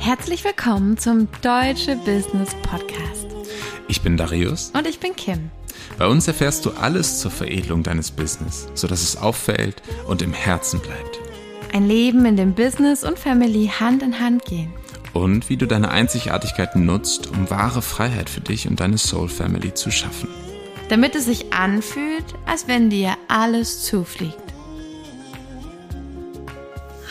Herzlich willkommen zum Deutsche Business Podcast. Ich bin Darius. Und ich bin Kim. Bei uns erfährst du alles zur Veredelung deines Business, sodass es auffällt und im Herzen bleibt. Ein Leben, in dem Business und Family Hand in Hand gehen. Und wie du deine Einzigartigkeiten nutzt, um wahre Freiheit für dich und deine Soul Family zu schaffen. Damit es sich anfühlt, als wenn dir alles zufliegt.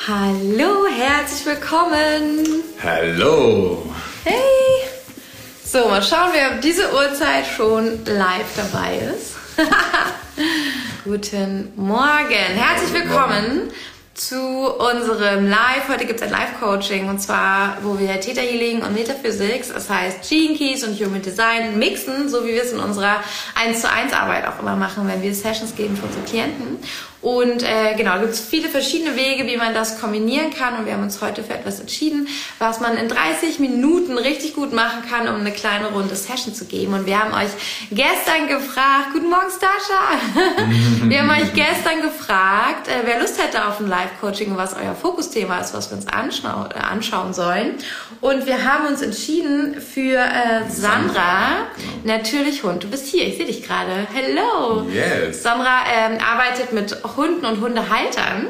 Hallo, herzlich willkommen. Hallo. Hey. So, mal schauen, wer um diese Uhrzeit schon live dabei ist. Guten Morgen. Herzlich willkommen zu unserem Live. Heute gibt es ein Live-Coaching und zwar, wo wir Theta Healing und Metaphysics, das heißt Gene Keys und Human Design mixen, so wie wir es in unserer 1 zu 1 Arbeit auch immer machen, wenn wir Sessions geben für unsere Klienten. Und äh, genau, gibt es viele verschiedene Wege, wie man das kombinieren kann. Und wir haben uns heute für etwas entschieden, was man in 30 Minuten richtig gut machen kann, um eine kleine runde Session zu geben. Und wir haben euch gestern gefragt, guten Morgen Stascha, wir haben euch gestern gefragt, äh, wer Lust hätte auf ein Live-Coaching was euer Fokusthema ist, was wir uns anschau äh, anschauen sollen. Und wir haben uns entschieden für äh, Sandra, natürlich Hund. Du bist hier, ich sehe dich gerade. Hello. Yes. Sandra ähm, arbeitet mit Hunden und Hundehaltern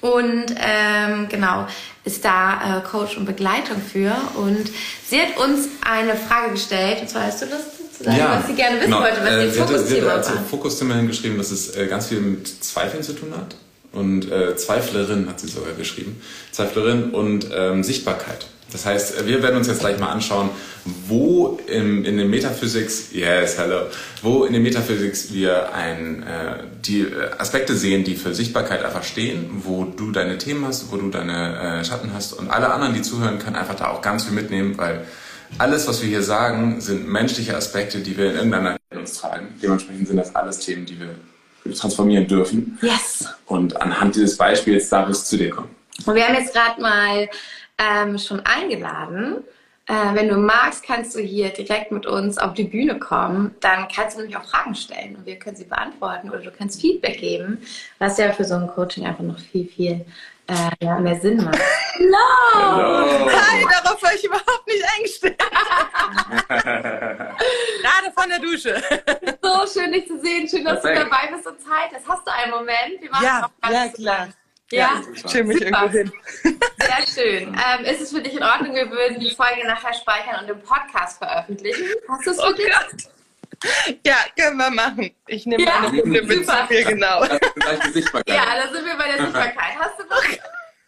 und ähm, genau ist da äh, Coach und Begleitung für und sie hat uns eine Frage gestellt und zwar hast du das zu sagen, Ja, was sie gerne wissen genau. wollte, was Äh, ihr Fokusthema hat als war. Fokusthema hingeschrieben, dass es äh, ganz viel mit Zweifeln zu tun hat. Und äh, Zweiflerin hat sie sogar geschrieben. Zweiflerin und ähm, Sichtbarkeit. Das heißt, wir werden uns jetzt gleich mal anschauen, wo im, in den Metaphysics, yes, hello, wo in den Metaphysics wir ein, äh, die äh, Aspekte sehen, die für Sichtbarkeit einfach stehen, wo du deine Themen hast, wo du deine äh, Schatten hast und alle anderen, die zuhören, können einfach da auch ganz viel mitnehmen, weil alles, was wir hier sagen, sind menschliche Aspekte, die wir in irgendeiner in uns tragen. Dementsprechend sind das alles Themen, die wir transformieren dürfen. Yes. Und anhand dieses Beispiels darf es zu dir kommen. Und wir haben jetzt gerade mal ähm, schon eingeladen. Äh, wenn du magst, kannst du hier direkt mit uns auf die Bühne kommen. Dann kannst du nämlich auch Fragen stellen und wir können sie beantworten oder du kannst Feedback geben, was ja für so ein Coaching einfach noch viel, viel äh, ja, mehr Sinn macht. Hello! Hi, darauf war ich überhaupt nicht eingestellt. Gerade von der Dusche. So schön, dich zu sehen. Schön, dass Perfekt. du dabei bist und Zeit hast. Hast du einen Moment? Wir machen Ja, noch ganz ja, klar. Ja, Chill mich Super. irgendwo hin. Sehr schön. Ähm, ist es für dich in Ordnung? Wir würden die Folge nachher speichern und im Podcast veröffentlichen. Hast du es Oh dich? Gott. Ja, können wir machen. Ich nehme Ja, meine Hunde mit zu mir, genau. Ja, da sind wir bei der Sichtbarkeit. Hast du noch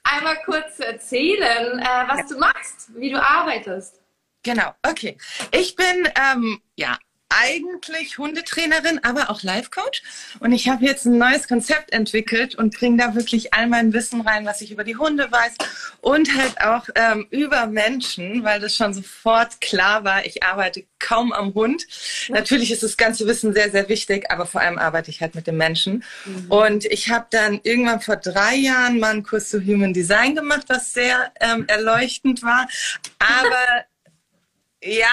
einmal kurz zu erzählen, äh, was du machst, wie du arbeitest? Genau, okay. Ich bin ähm, ja eigentlich Hundetrainerin, aber auch Life-Coach. Und ich habe jetzt ein neues Konzept entwickelt und bringe da wirklich all mein Wissen rein, was ich über die Hunde weiß und halt auch ähm, über Menschen, weil das schon sofort klar war, ich arbeite kaum am Hund. Natürlich ist das ganze Wissen sehr, sehr wichtig, aber vor allem arbeite ich halt mit den Menschen. Und ich habe dann irgendwann vor drei Jahren mal einen Kurs zu Human Design gemacht, was sehr ähm, erleuchtend war. Aber ja,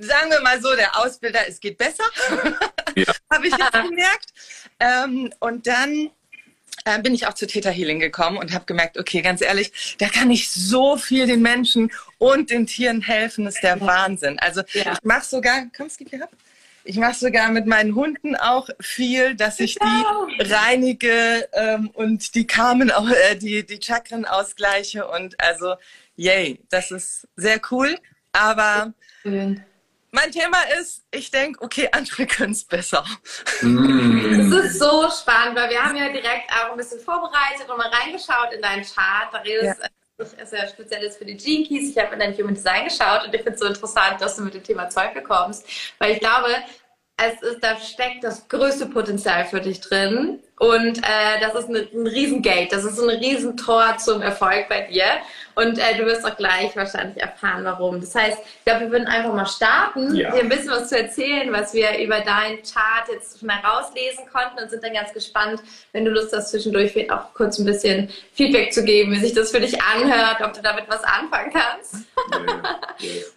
sagen wir mal so, der Ausbilder, es geht besser, Ja. habe ich jetzt gemerkt. Ähm, und dann äh, bin ich auch zu Theta Healing gekommen und habe gemerkt, okay, ganz ehrlich, da kann ich so viel den Menschen und den Tieren helfen, das ist der Wahnsinn. Also Ja. ich mache sogar, kommst du gehabt? Ich mache sogar mit meinen Hunden auch viel, dass ich Genau. die reinige ähm, und die Karmen, auch, äh, die, die Chakren ausgleiche. Und also, yay, das ist sehr cool. Aber Schön. Mein Thema ist, ich denke, okay, andere können es besser. Mm. Es ist so spannend, weil wir haben ja direkt auch ein bisschen vorbereitet und mal reingeschaut in deinen Chart. Darius Ja. ist ja speziell ist für die Gene Keys. Ich habe in dein Human Design geschaut und ich finde es so interessant, dass du mit dem Thema Zweifel kommst, weil ich glaube, es ist, da steckt das größte Potenzial für dich drin. Und äh, das ist eine, ein Riesengate, das ist ein Riesentor zum Erfolg bei dir. Und äh, du wirst auch gleich wahrscheinlich erfahren, warum. Das heißt, ich glaube, wir würden einfach mal starten, Ja. dir ein bisschen was zu erzählen, was wir über deinen Chart jetzt schon herauslesen konnten und sind dann ganz gespannt, wenn du Lust hast, zwischendurch vielleicht auch kurz ein bisschen Feedback zu geben, wie sich das für dich anhört, ob du damit was anfangen kannst.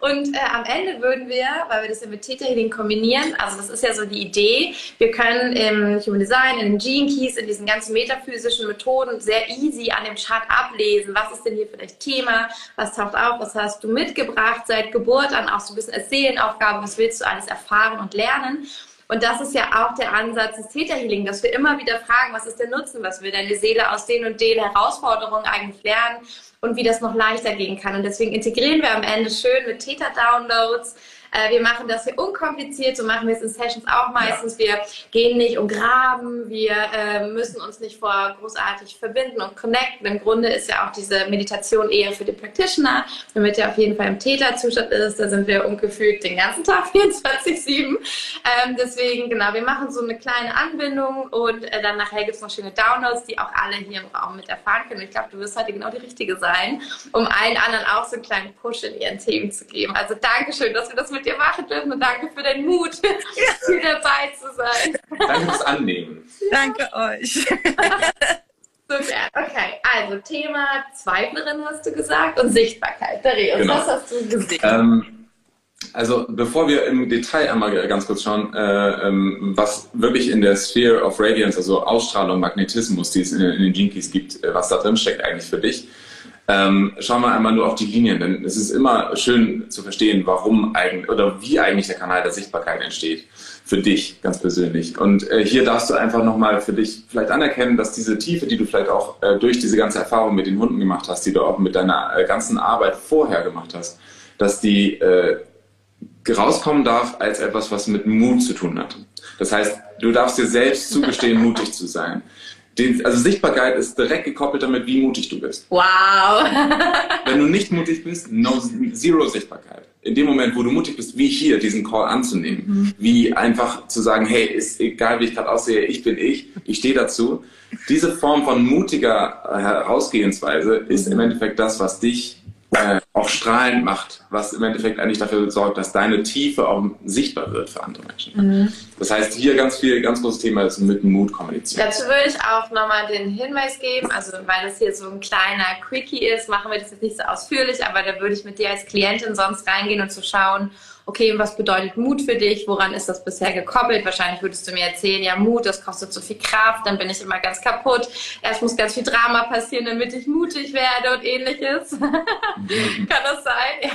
Und äh, am Ende würden wir, weil wir das ja mit Theta Healing kombinieren, also das ist ja so die Idee, wir können im Human Design, in den Gene Keys, in diesen ganzen metaphysischen Methoden sehr easy an dem Chart ablesen, was ist denn hier vielleicht Thema, was taucht auf, was hast du mitgebracht seit Geburt an, auch so ein bisschen als Seelenaufgabe, was willst du alles erfahren und lernen. Und das ist ja auch der Ansatz des Theta Healing, dass wir immer wieder fragen, was ist der Nutzen, was will deine Seele aus den und den Herausforderungen eigentlich lernen? Und wie das noch leichter gehen kann. Und deswegen integrieren wir am Ende schön mit Theta Downloads äh, wir machen das hier unkompliziert, so machen wir es in Sessions auch meistens. Ja. Wir gehen nicht und graben, wir äh, müssen uns nicht vor großartig verbinden und connecten. Im Grunde ist ja auch diese Meditation eher für den Practitioner, damit er auf jeden Fall im Täterzustand ist. Da sind wir ungefühlt den ganzen Tag 24-7. Ähm, deswegen, genau, wir machen so eine kleine Anbindung und äh, dann nachher gibt es noch schöne Downloads, die auch alle hier im Raum mit erfahren können. Ich glaube, du wirst heute genau die Richtige sein, um allen anderen auch so einen kleinen Push in ihren Themen zu geben. Also Dankeschön, dass wir das mit mit dir machen dürfen und danke für deinen Mut, hier dabei zu sein. Danke fürs Annehmen. Danke euch. So gern. Okay, also Thema Zweiflerin hast du gesagt und Sichtbarkeit. Darius, genau. was hast du gesehen? Ähm, also bevor wir im Detail einmal ganz kurz schauen, äh, ähm, was wirklich in der Sphere of Radiance, also Ausstrahlung, Magnetismus, die es in, in den Jinkies gibt, äh, was da drin steckt eigentlich für dich, ähm, schauen wir einmal nur auf die Linien, denn es ist immer schön zu verstehen, warum eigentlich oder wie eigentlich der Kanal der Sichtbarkeit entsteht. Für dich ganz persönlich. Und äh, hier darfst du einfach nochmal für dich vielleicht anerkennen, dass diese Tiefe, die du vielleicht auch äh, durch diese ganze Erfahrung mit den Hunden gemacht hast, die du auch mit deiner äh, ganzen Arbeit vorher gemacht hast, dass die äh, rauskommen darf als etwas, was mit Mut zu tun hat. Das heißt, du darfst dir selbst zugestehen, mutig zu sein. Den, also Sichtbarkeit ist direkt gekoppelt damit, wie mutig du bist. Wow. Wenn du nicht mutig bist, no, zero Sichtbarkeit. In dem Moment, wo du mutig bist, wie hier diesen Call anzunehmen, mhm. wie einfach zu sagen, hey, ist egal, wie ich gerade aussehe, ich bin ich, ich stehe dazu. Diese Form von mutiger Herausgehensweise ist im Endeffekt das, was dich äh, auch strahlend macht, was im Endeffekt eigentlich dafür sorgt, dass deine Tiefe auch sichtbar wird für andere Menschen. Mhm. Das heißt, hier ganz viel, ganz großes Thema ist mit Mut kommunizieren. Dazu würde ich auch nochmal den Hinweis geben, also weil das hier so ein kleiner Quickie ist, machen wir das jetzt nicht so ausführlich, aber da würde ich mit dir als Klientin sonst reingehen und zu schauen, okay, was bedeutet Mut für dich? Woran ist das bisher gekoppelt? Wahrscheinlich würdest du mir erzählen, ja, Mut, das kostet so viel Kraft, dann bin ich immer ganz kaputt. Erst muss ganz viel Drama passieren, damit ich mutig werde und ähnliches. Kann das sein?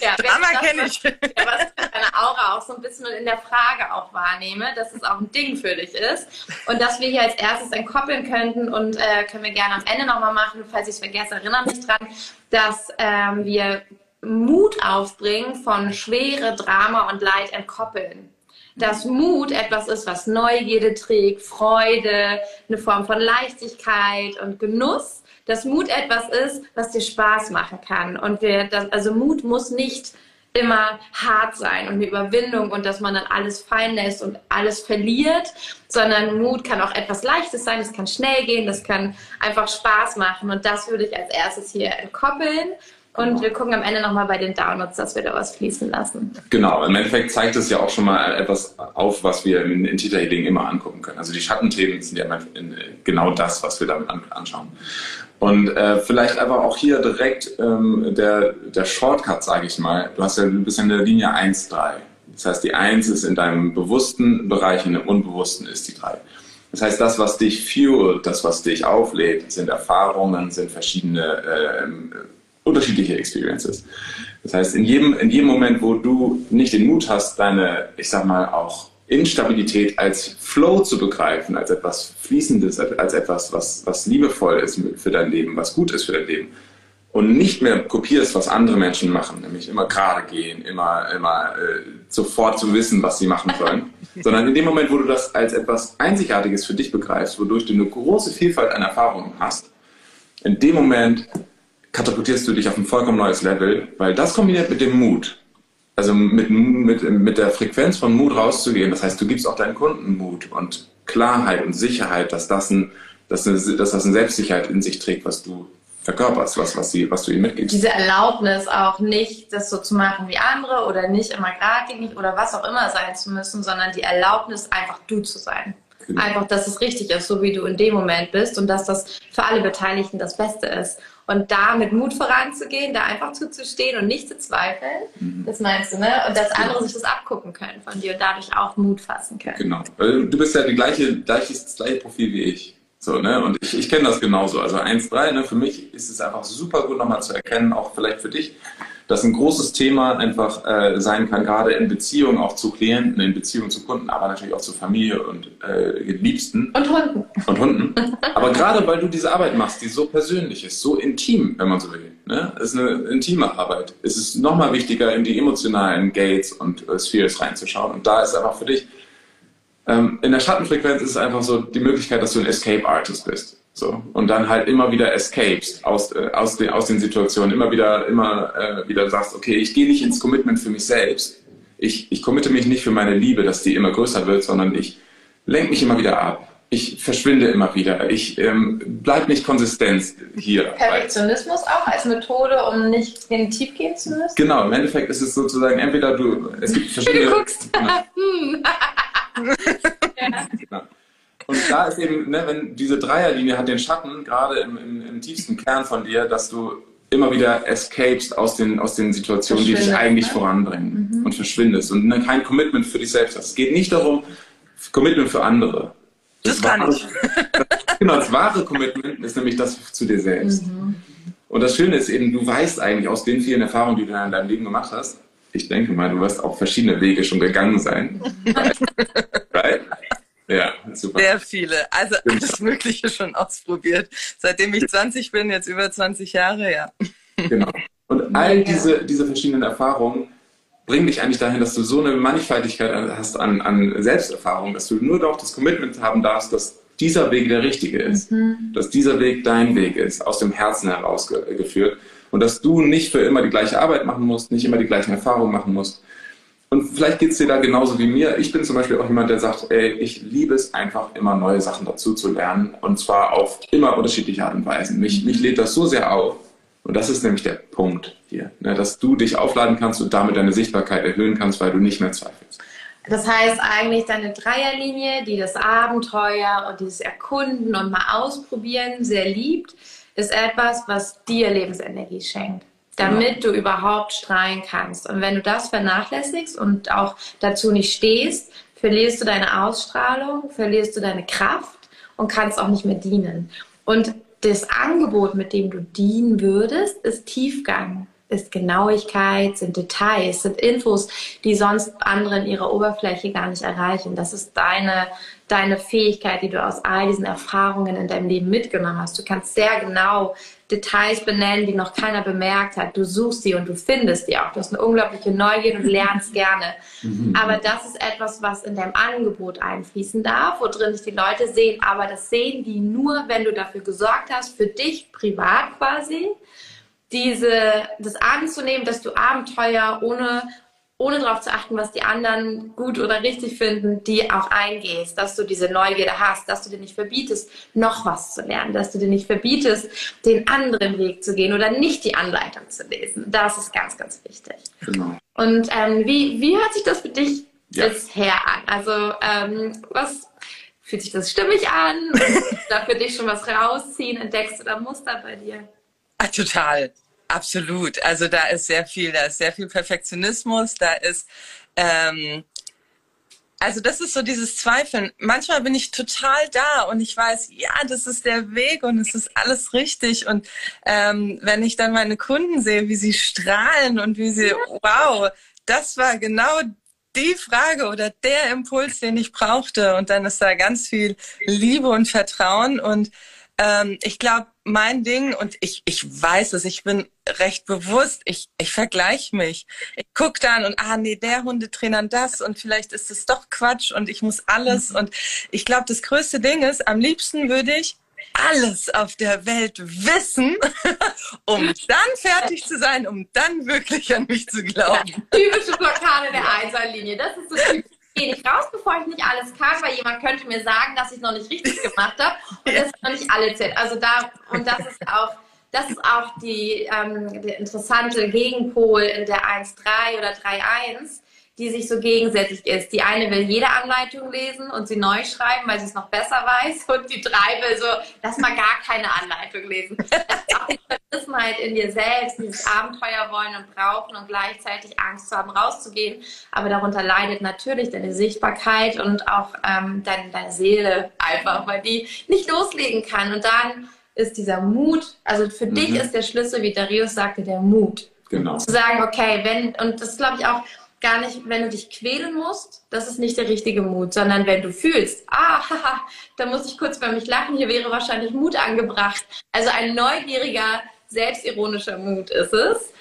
Ja, Drama kenne ich. Ja, was deine Aura auch so ein bisschen in der Frage auch wahrnehme, dass es auch ein Ding für dich ist. Und dass wir hier als erstes entkoppeln könnten und äh, können wir gerne am Ende nochmal machen, falls ich es vergesse, erinnere mich dran, dass ähm, wir Mut aufbringen von Schwere, Drama und Leid entkoppeln. Dass Mut etwas ist, was Neugierde trägt, Freude, eine Form von Leichtigkeit und Genuss. Dass Mut etwas ist, was dir Spaß machen kann. Und wir, das, also Mut muss nicht immer hart sein und eine Überwindung und dass man dann alles fallen lässt und alles verliert, sondern Mut kann auch etwas Leichtes sein, es kann schnell gehen, das kann einfach Spaß machen und das würde ich als erstes hier entkoppeln und wir gucken am Ende nochmal bei den Downloads, dass wir da was fließen lassen. Genau, im Endeffekt zeigt es ja auch schon mal etwas auf, was wir in, in Theta Healing immer angucken können. Also die Schattenthemen sind ja genau das, was wir damit anschauen. Und äh, vielleicht einfach auch hier direkt ähm, der, der Shortcut, sage ich mal. Du hast ja, du bist in der Linie 1-3. Das heißt, die 1 ist in deinem bewussten Bereich, in dem unbewussten ist die 3. Das heißt, das, was dich fuelt, das, was dich auflädt, sind Erfahrungen, sind verschiedene äh, unterschiedliche Experiences. Das heißt, in jedem, in jedem Moment, wo du nicht den Mut hast, deine, ich sag mal, auch Instabilität als Flow zu begreifen, als etwas Fließendes, als etwas, was, was liebevoll ist für dein Leben, was gut ist für dein Leben, und nicht mehr kopierst, was andere Menschen machen, nämlich immer gerade gehen, immer, immer äh, sofort zu wissen, was sie machen sollen, sondern in dem Moment, wo du das als etwas Einzigartiges für dich begreifst, wodurch du eine große Vielfalt an Erfahrungen hast, in dem Moment katapultierst du dich auf ein vollkommen neues Level, weil das kombiniert mit dem Mut, also mit, mit, mit der Frequenz von Mut rauszugehen, das heißt, du gibst auch deinen Kunden Mut und Klarheit und Sicherheit, dass das, ein, dass, eine, dass das eine Selbstsicherheit in sich trägt, was du verkörperst, was, was, sie, was du ihnen mitgibst. Diese Erlaubnis auch nicht, das so zu machen wie andere oder nicht immer geradlinig oder was auch immer sein zu müssen, sondern die Erlaubnis, einfach du zu sein. Genau. Einfach, dass es richtig ist, so wie du in dem Moment bist und dass das für alle Beteiligten das Beste ist. Und da mit Mut voranzugehen, da einfach zuzustehen und nicht zu zweifeln, mhm. das meinst du, ne? Und dass andere genau. sich das abgucken können von dir und dadurch auch Mut fassen können. Genau. Du bist ja die gleiche, gleiches, das gleiche Profil wie ich. So, ne? Und ich, ich kenne das genauso. Also 1-3, ne? für mich ist es einfach super gut nochmal zu erkennen, auch vielleicht für dich, dass ein großes Thema einfach äh, sein kann, gerade in Beziehungen auch zu Klienten, in Beziehungen zu Kunden, aber natürlich auch zu Familie und äh, Liebsten. Und Hunden. Und Hunden. aber gerade weil du diese Arbeit machst, die so persönlich ist, so intim, wenn man so will, ne? ist eine intime Arbeit, ist es nochmal wichtiger, in die emotionalen Gates und äh, Spheres reinzuschauen. Und da ist einfach für dich, ähm, in der Schattenfrequenz ist es einfach so die Möglichkeit, dass du ein Escape Artist bist. So. Und dann halt immer wieder escapes aus, äh, aus, den, aus den Situationen, immer wieder, immer äh, wieder sagst, okay, ich gehe nicht ins Commitment für mich selbst. Ich, ich committe mich nicht für meine Liebe, dass die immer größer wird, sondern ich lenke mich immer wieder ab. Ich verschwinde immer wieder. Ich ähm, bleib nicht konsistent hier. Perfektionismus auch als Methode, um nicht in tief gehen zu müssen? Genau, im Endeffekt ist es sozusagen entweder du, es gibt verschiedene. Du guckst. Ja. Und da ist eben, ne, wenn diese Dreierlinie hat den Schatten, gerade im, im, im, tiefsten Kern von dir, dass du immer wieder escapes aus den, aus den Situationen, die dich eigentlich ne? voranbringen mhm. und verschwindest und ne, kein Commitment für dich selbst hast. Es geht nicht darum, Commitment für andere. Das, das kann ich. genau, das wahre Commitment ist nämlich das zu dir selbst. Mhm. Und das Schöne ist eben, du weißt eigentlich aus den vielen Erfahrungen, die du in deinem Leben gemacht hast, ich denke mal, du wirst auch verschiedene Wege schon gegangen sein. right? Ja, super. Sehr viele. Also alles Mögliche schon ausprobiert. Seitdem ich 20 bin, jetzt über 20 Jahre, ja. Genau. Und all diese, diese verschiedenen Erfahrungen bringen dich eigentlich dahin, dass du so eine Mannigfaltigkeit hast an, an Selbsterfahrung, dass du nur doch das Commitment haben darfst, dass dieser Weg der richtige ist. Mhm. Dass dieser Weg dein Weg ist, aus dem Herzen heraus geführt. Und dass du nicht für immer die gleiche Arbeit machen musst, nicht immer die gleichen Erfahrungen machen musst, und vielleicht geht es dir da genauso wie mir. Ich bin zum Beispiel auch jemand, der sagt, ey, ich liebe es einfach immer neue Sachen dazu zu lernen und zwar auf immer unterschiedliche Art und Weisen. Mich, mich lädt das so sehr auf und das ist nämlich der Punkt hier, ne, dass du dich aufladen kannst und damit deine Sichtbarkeit erhöhen kannst, weil du nicht mehr zweifelst. Das heißt eigentlich deine Dreierlinie, die das Abenteuer und dieses Erkunden und mal ausprobieren sehr liebt, ist etwas, was dir Lebensenergie schenkt damit du überhaupt strahlen kannst. Und wenn du das vernachlässigst und auch dazu nicht stehst, verlierst du deine Ausstrahlung, verlierst du deine Kraft und kannst auch nicht mehr dienen. Und das Angebot, mit dem du dienen würdest, ist Tiefgang, ist Genauigkeit, sind Details, sind Infos, die sonst andere in ihrer Oberfläche gar nicht erreichen. Das ist deine, deine Fähigkeit, die du aus all diesen Erfahrungen in deinem Leben mitgenommen hast. Du kannst sehr genau Details benennen, die noch keiner bemerkt hat. Du suchst sie und du findest die auch. Du hast eine unglaubliche Neugier und lernst gerne. Mhm. Aber das ist etwas, was in deinem Angebot einfließen darf, wo drin sich die Leute sehen. Aber das sehen die nur, wenn du dafür gesorgt hast, für dich privat quasi, diese, das anzunehmen, dass du Abenteuer ohne, ohne darauf zu achten, was die anderen gut oder richtig finden, die auch eingehst, dass du diese Neugierde hast, dass du dir nicht verbietest, noch was zu lernen, dass du dir nicht verbietest, den anderen Weg zu gehen oder nicht die Anleitung zu lesen. Das ist ganz, ganz wichtig. Genau. Und ähm, wie, wie hört sich das für dich ja. bisher an? Also ähm, was fühlt sich das stimmig an? da für dich schon was rausziehen? Entdeckst du da Muster bei dir? Ah, total. Absolut. Also da ist sehr viel, da ist sehr viel Perfektionismus, da ist, ähm, also das ist so dieses Zweifeln. Manchmal bin ich total da und ich weiß, ja, das ist der Weg und es ist alles richtig. Und ähm, wenn ich dann meine Kunden sehe, wie sie strahlen und wie sie, wow, das war genau die Frage oder der Impuls, den ich brauchte. Und dann ist da ganz viel Liebe und Vertrauen und ähm, ich glaube, mein Ding, und ich, ich weiß es, ich bin recht bewusst, ich, ich vergleiche mich. Ich gucke dann und, ah nee, der Hundetrainer das und vielleicht ist es doch Quatsch und ich muss alles. Mhm. Und ich glaube, das größte Ding ist, am liebsten würde ich alles auf der Welt wissen, um dann fertig zu sein, um dann wirklich an mich zu glauben. Ja, typische Blockade der Einserlinie. Das ist so typisch gehe nicht raus, bevor ich nicht alles kann, weil jemand könnte mir sagen, dass ich es noch nicht richtig gemacht habe und ja. das noch nicht alle zählt. Also da, und das ist auch, das ist auch die, ähm, der interessante Gegenpol in der 1.3 oder 3.1. die sich so gegensätzlich ist. Die eine will jede Anleitung lesen und sie neu schreiben, weil sie es noch besser weiß. Und die drei will so, lass mal gar keine Anleitung lesen. Das ist auch die Verrissenheit in dir selbst, dieses Abenteuer wollen und brauchen und gleichzeitig Angst zu haben, rauszugehen. Aber darunter leidet natürlich deine Sichtbarkeit und auch ähm, deine, deine Seele einfach, weil die nicht loslegen kann. Und dann ist dieser Mut, also für mhm. dich ist der Schlüssel, wie Darius sagte, der Mut. Genau. Zu sagen, okay, wenn, und das glaube ich auch, gar nicht, wenn du dich quälen musst, das ist nicht der richtige Mut, sondern wenn du fühlst, ah, haha, da muss ich kurz bei mich lachen, hier wäre wahrscheinlich Mut angebracht. Also ein neugieriger, selbstironischer Mut ist es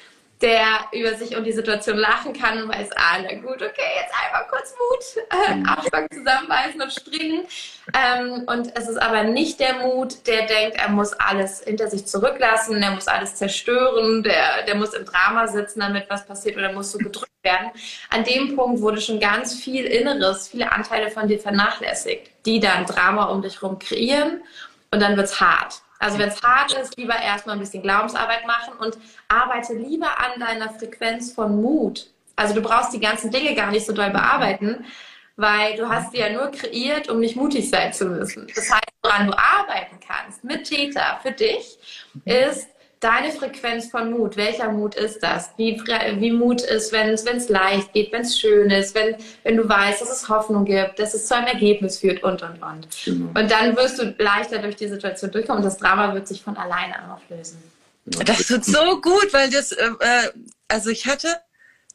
der über sich und die Situation lachen kann und weiß, ah, na gut, okay, jetzt einmal kurz Mut, äh, Abspann zusammenbeißen und springen. Ähm, und es ist aber nicht der Mut, der denkt, er muss alles hinter sich zurücklassen, er muss alles zerstören, der, der muss im Drama sitzen, damit was passiert oder muss so gedrückt werden. An dem Punkt wurde schon ganz viel Inneres, viele Anteile von dir vernachlässigt, die dann Drama um dich herum kreieren und dann wird's hart. Also wenn es hart ist, lieber erstmal ein bisschen Glaubensarbeit machen und arbeite lieber an deiner Frequenz von Mut. Also du brauchst die ganzen Dinge gar nicht so doll bearbeiten, weil du hast sie ja nur kreiert, um nicht mutig sein zu müssen. Das heißt, woran du arbeiten kannst mit Täter für dich, ist deine Frequenz von Mut, welcher Mut ist das? Wie, wie Mut ist, wenn es leicht geht, wenn es schön ist, wenn, wenn du weißt, dass es Hoffnung gibt, dass es zu einem Ergebnis führt und, und, und. Genau. Und dann wirst du leichter durch die Situation durchkommen und das Drama wird sich von alleine auflösen. Das tut so gut, weil das, äh, äh, also ich hatte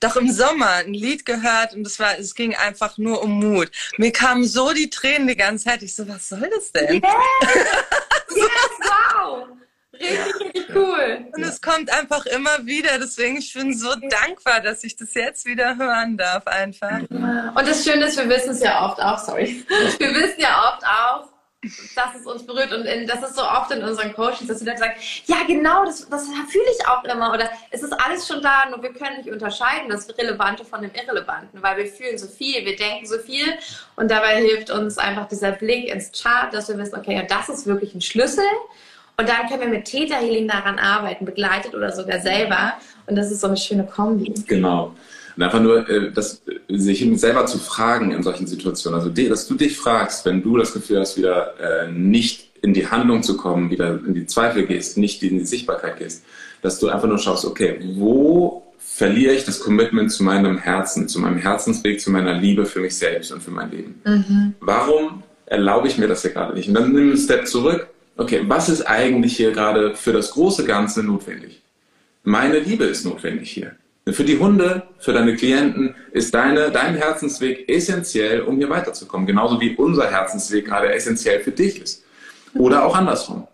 doch im Sommer ein Lied gehört und es war, es ging einfach nur um Mut. Mir kamen so die Tränen die ganze Zeit. Ich so, was soll das denn? Yes, yes wow. Richtig, richtig cool. Und es kommt einfach immer wieder. Deswegen, ich bin so dankbar, dass ich das jetzt wieder hören darf, einfach. Und das Schöne ist, wir wissen es ja oft auch, sorry. Wir wissen ja oft auch, dass es uns berührt und in, das ist so oft in unseren Coachings, dass wir dann sagen, ja genau, das, das fühle ich auch immer oder es ist alles schon da, nur wir können nicht unterscheiden, das Relevante von dem Irrelevanten, weil wir fühlen so viel, wir denken so viel und dabei hilft uns einfach dieser Blick ins Chart, dass wir wissen, okay, ja, das ist wirklich ein Schlüssel und dann können wir mit Theta Healing daran arbeiten, begleitet oder sogar selber. Und das ist so eine schöne Kombi. Genau. Und einfach nur, äh, das, sich selber zu fragen in solchen Situationen. Also, dass du dich fragst, wenn du das Gefühl hast, wieder äh, nicht in die Handlung zu kommen, wieder in die Zweifel gehst, nicht in die Sichtbarkeit gehst, dass du einfach nur schaust, okay, wo verliere ich das Commitment zu meinem Herzen, zu meinem Herzensweg, zu meiner Liebe für mich selbst und für mein Leben? Mhm. Warum erlaube ich mir das hier gerade nicht? Und dann nimm einen Step zurück okay, was ist eigentlich hier gerade für das große Ganze notwendig? Meine Liebe ist notwendig hier. Für die Hunde, für deine Klienten ist deine, dein Herzensweg essentiell, um hier weiterzukommen. Genauso wie unser Herzensweg gerade essentiell für dich ist. Oder auch andersrum.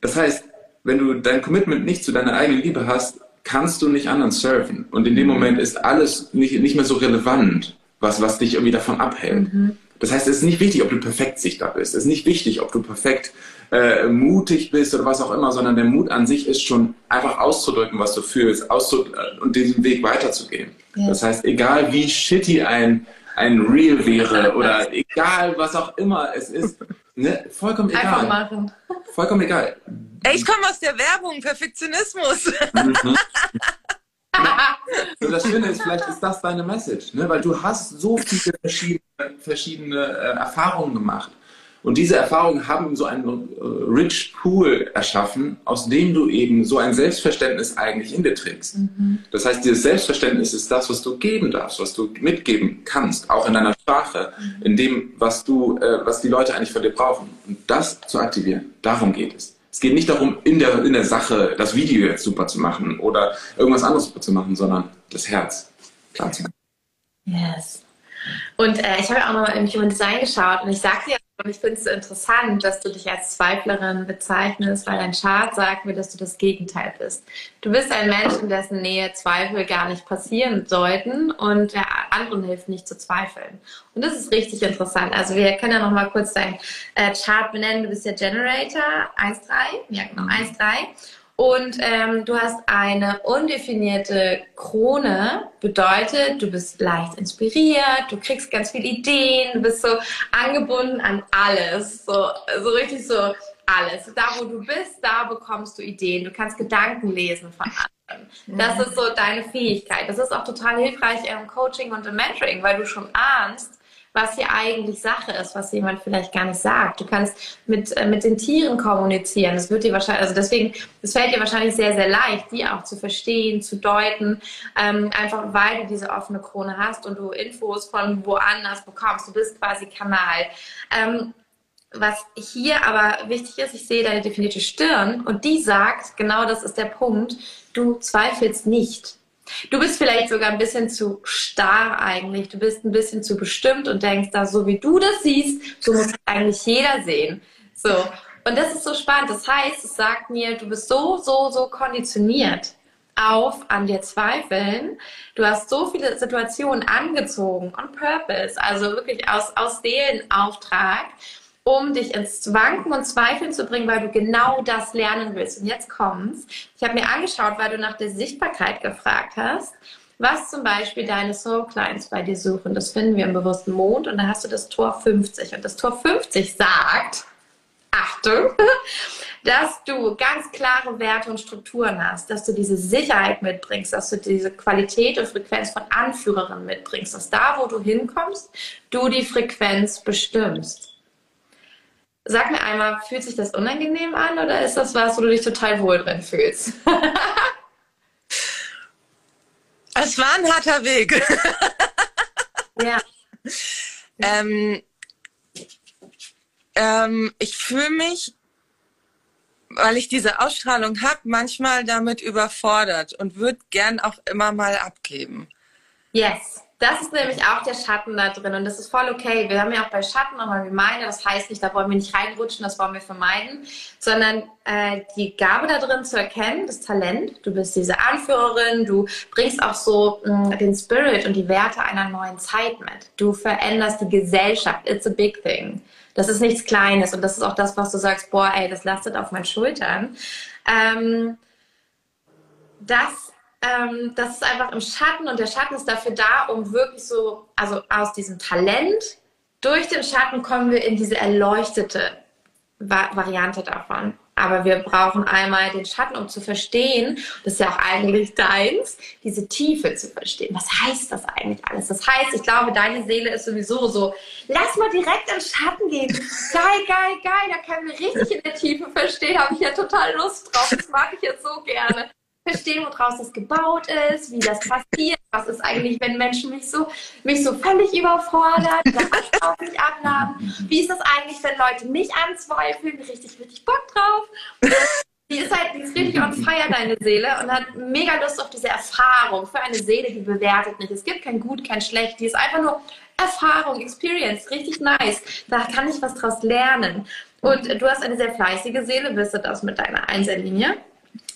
Das heißt, wenn du dein Commitment nicht zu deiner eigenen Liebe hast, kannst du nicht anderen surfen. Und in dem Moment ist alles nicht, nicht mehr so relevant, was, was dich irgendwie davon abhält. Mhm. Das heißt, es ist nicht wichtig, ob du perfekt sichtbar bist. Es ist nicht wichtig, ob du perfekt äh, mutig bist oder was auch immer, sondern der Mut an sich ist schon einfach auszudrücken, was du fühlst, auszudrücken und diesen Weg weiterzugehen. Ja. Das heißt, egal wie shitty ein, ein Reel wäre oder egal was auch immer es ist, ne, vollkommen egal. Einfach machen. Vollkommen egal. Ich komme aus der Werbung, Perfektionismus. Mhm. so das Schöne ist, vielleicht ist das deine Message, ne? weil du hast so viele verschiedene, verschiedene äh, Erfahrungen gemacht. Und diese Erfahrungen haben so einen äh, rich Pool erschaffen, aus dem du eben so ein Selbstverständnis eigentlich in dir trägst. Mhm. Das heißt, dieses Selbstverständnis ist das, was du geben darfst, was du mitgeben kannst, auch in deiner Sprache, mhm. in dem, was du, äh, was die Leute eigentlich von dir brauchen. Und das zu aktivieren, darum geht es. Es geht nicht darum, in der, in der Sache das Video jetzt super zu machen oder irgendwas anderes super zu machen, sondern das Herz klar zu machen. Yes. Und äh, ich habe ja auch mal im Human Design geschaut und ich sagte ja und ich finde es interessant, dass du dich als Zweiflerin bezeichnest, weil dein Chart sagt mir, dass du das Gegenteil bist. Du bist ein Mensch, in dessen Nähe Zweifel gar nicht passieren sollten und der anderen hilft nicht zu zweifeln. Und das ist richtig interessant. Also wir können ja noch mal kurz dein äh, Chart benennen. Du bist ja Generator 1.3. Ja, genau, 1.3. Und ähm, du hast eine undefinierte Krone, bedeutet, du bist leicht inspiriert, du kriegst ganz viele Ideen, du bist so angebunden an alles, so, so richtig so alles. Da, wo du bist, da bekommst du Ideen. Du kannst Gedanken lesen von Das ist so deine Fähigkeit. Das ist auch total hilfreich im Coaching und im Mentoring, weil du schon ahnst, was hier eigentlich Sache ist, was jemand vielleicht gar nicht sagt. Du kannst mit, äh, mit den Tieren kommunizieren. Das wird dir wahrscheinlich, also deswegen, es fällt dir wahrscheinlich sehr, sehr leicht, die auch zu verstehen, zu deuten, ähm, einfach weil du diese offene Krone hast und du Infos von woanders bekommst. Du bist quasi Kanal. Ähm, was hier aber wichtig ist, ich sehe deine definierte Stirn und die sagt, genau das ist der Punkt, du zweifelst nicht. Du bist vielleicht sogar ein bisschen zu starr eigentlich. Du bist ein bisschen zu bestimmt und denkst da, so wie du das siehst, so muss eigentlich jeder sehen. So. Und das ist so spannend. Das heißt, es sagt mir, du bist so, so, so konditioniert auf an dir zweifeln. Du hast so viele Situationen angezogen on purpose, also wirklich aus, aus Seelenauftrag um dich ins Wanken und Zweifeln zu bringen, weil du genau das lernen willst. Und jetzt kommt's. Ich habe mir angeschaut, weil du nach der Sichtbarkeit gefragt hast, was zum Beispiel deine Soul Clients bei dir suchen. Das finden wir im bewussten Mond und da hast du das Tor 50. Und das Tor 50 sagt, Achtung, dass du ganz klare Werte und Strukturen hast, dass du diese Sicherheit mitbringst, dass du diese Qualität und Frequenz von Anführerin mitbringst, dass da, wo du hinkommst, du die Frequenz bestimmst. Sag mir einmal, fühlt sich das unangenehm an oder ist das was, wo du dich total wohl drin fühlst? es war ein harter Weg. ja. Ähm, ähm, ich fühle mich, weil ich diese Ausstrahlung habe, manchmal damit überfordert und würde gern auch immer mal abgeben. Yes. Das ist nämlich auch der Schatten da drin und das ist voll okay. Wir haben ja auch bei Schatten nochmal Reminder, das heißt nicht, da wollen wir nicht reinrutschen, das wollen wir vermeiden, sondern äh, die Gabe da drin zu erkennen, das Talent. Du bist diese Anführerin, du bringst auch so mh, den Spirit und die Werte einer neuen Zeit mit. Du veränderst die Gesellschaft. It's a big thing. Das ist nichts Kleines und das ist auch das, was du sagst, boah, ey, das lastet auf meinen Schultern. Ähm, das ähm, das ist einfach im Schatten und der Schatten ist dafür da, um wirklich so, also aus diesem Talent, durch den Schatten kommen wir in diese erleuchtete Va Variante davon. Aber wir brauchen einmal den Schatten, um zu verstehen, das ist ja auch eigentlich deins, diese Tiefe zu verstehen. Was heißt das eigentlich alles? Das heißt, ich glaube, deine Seele ist sowieso so, lass mal direkt in Schatten gehen. Geil, geil, geil, da können wir richtig in der Tiefe verstehen, habe ich ja total Lust drauf. Das mag ich jetzt so gerne verstehen, woraus das gebaut ist, wie das passiert, was ist eigentlich, wenn Menschen mich so, mich so völlig überfordern, das auf mich abladen, wie ist das eigentlich, wenn Leute mich anzweifeln, richtig, richtig Bock drauf. Die ist halt, die ist richtig on fire, deine Seele, und hat mega Lust auf diese Erfahrung für eine Seele, die bewertet nicht. Es gibt kein Gut, kein Schlecht, die ist einfach nur Erfahrung, Experience, richtig nice. Da kann ich was draus lernen. Und du hast eine sehr fleißige Seele, wirst du das mit deiner Einserlinie.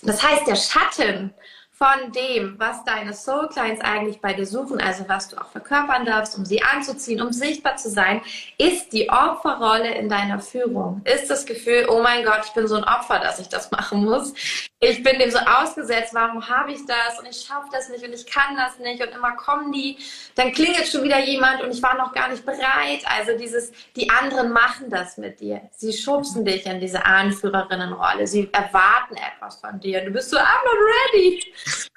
Das heißt, der Schatten von dem, was deine Soul Clients eigentlich bei dir suchen, also was du auch verkörpern darfst, um sie anzuziehen, um sichtbar zu sein, ist die Opferrolle in deiner Führung. Ist das Gefühl, oh mein Gott, ich bin so ein Opfer, dass ich das machen muss. Ich bin dem so ausgesetzt, warum habe ich das und ich schaffe das nicht und ich kann das nicht und immer kommen die, dann klingelt schon wieder jemand und ich war noch gar nicht bereit. Also dieses, die anderen machen das mit dir. Sie schubsen dich in diese Anführerinnenrolle. Sie erwarten etwas von dir. Du bist so, I'm not ready.